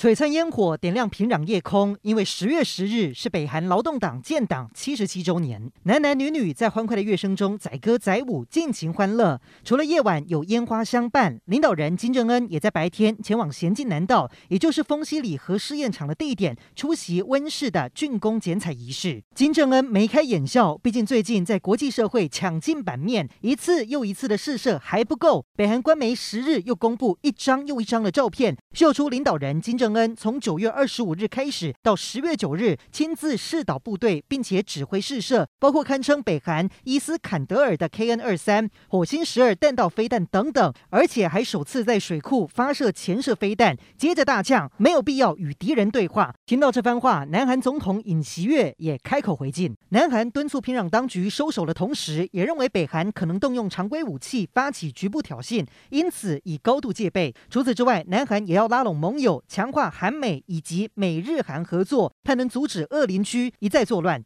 璀璨烟火点亮平壤夜空，因为十月十日是北韩劳动党建党七十七周年，男男女女在欢快的乐声中载歌载舞，尽情欢乐。除了夜晚有烟花相伴，领导人金正恩也在白天前往咸镜南道，也就是丰溪里核试验场的地点，出席温室的竣工剪彩仪式。金正恩眉开眼笑，毕竟最近在国际社会抢尽版面，一次又一次的试射还不够。北韩官媒十日又公布一张又一张的照片，秀出领导人金正恩。从九月二十五日开始到十月九日，亲自试导部队，并且指挥试射，包括堪称北韩伊斯坎德尔的 KN 二三、火星十二弹道飞弹等等，而且还首次在水库发射潜射飞弹。接着大呛，没有必要与敌人对话。听到这番话，南韩总统尹锡悦也开口回敬。南韩敦促平壤当局收手的同时，也认为北韩可能动用常规武器发起局部挑衅，因此以高度戒备。除此之外，南韩也要拉拢盟友，强化韩美以及美日韩合作，才能阻止恶邻居一再作乱。